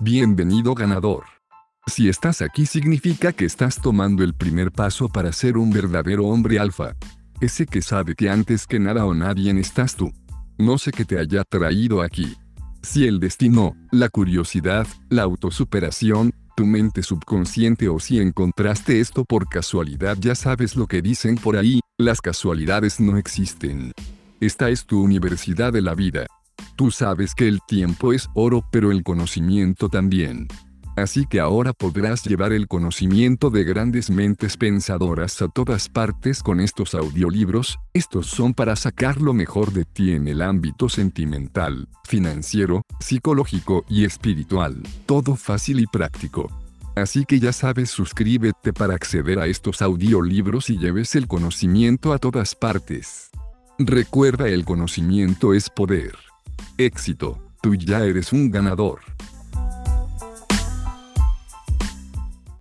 Bienvenido ganador. Si estás aquí significa que estás tomando el primer paso para ser un verdadero hombre alfa. Ese que sabe que antes que nada o nadie estás tú. No sé qué te haya traído aquí. Si el destino, la curiosidad, la autosuperación, tu mente subconsciente o si encontraste esto por casualidad ya sabes lo que dicen por ahí, las casualidades no existen. Esta es tu universidad de la vida. Tú sabes que el tiempo es oro pero el conocimiento también. Así que ahora podrás llevar el conocimiento de grandes mentes pensadoras a todas partes con estos audiolibros, estos son para sacar lo mejor de ti en el ámbito sentimental, financiero, psicológico y espiritual, todo fácil y práctico. Así que ya sabes, suscríbete para acceder a estos audiolibros y lleves el conocimiento a todas partes. Recuerda el conocimiento es poder. Éxito, tú ya eres un ganador.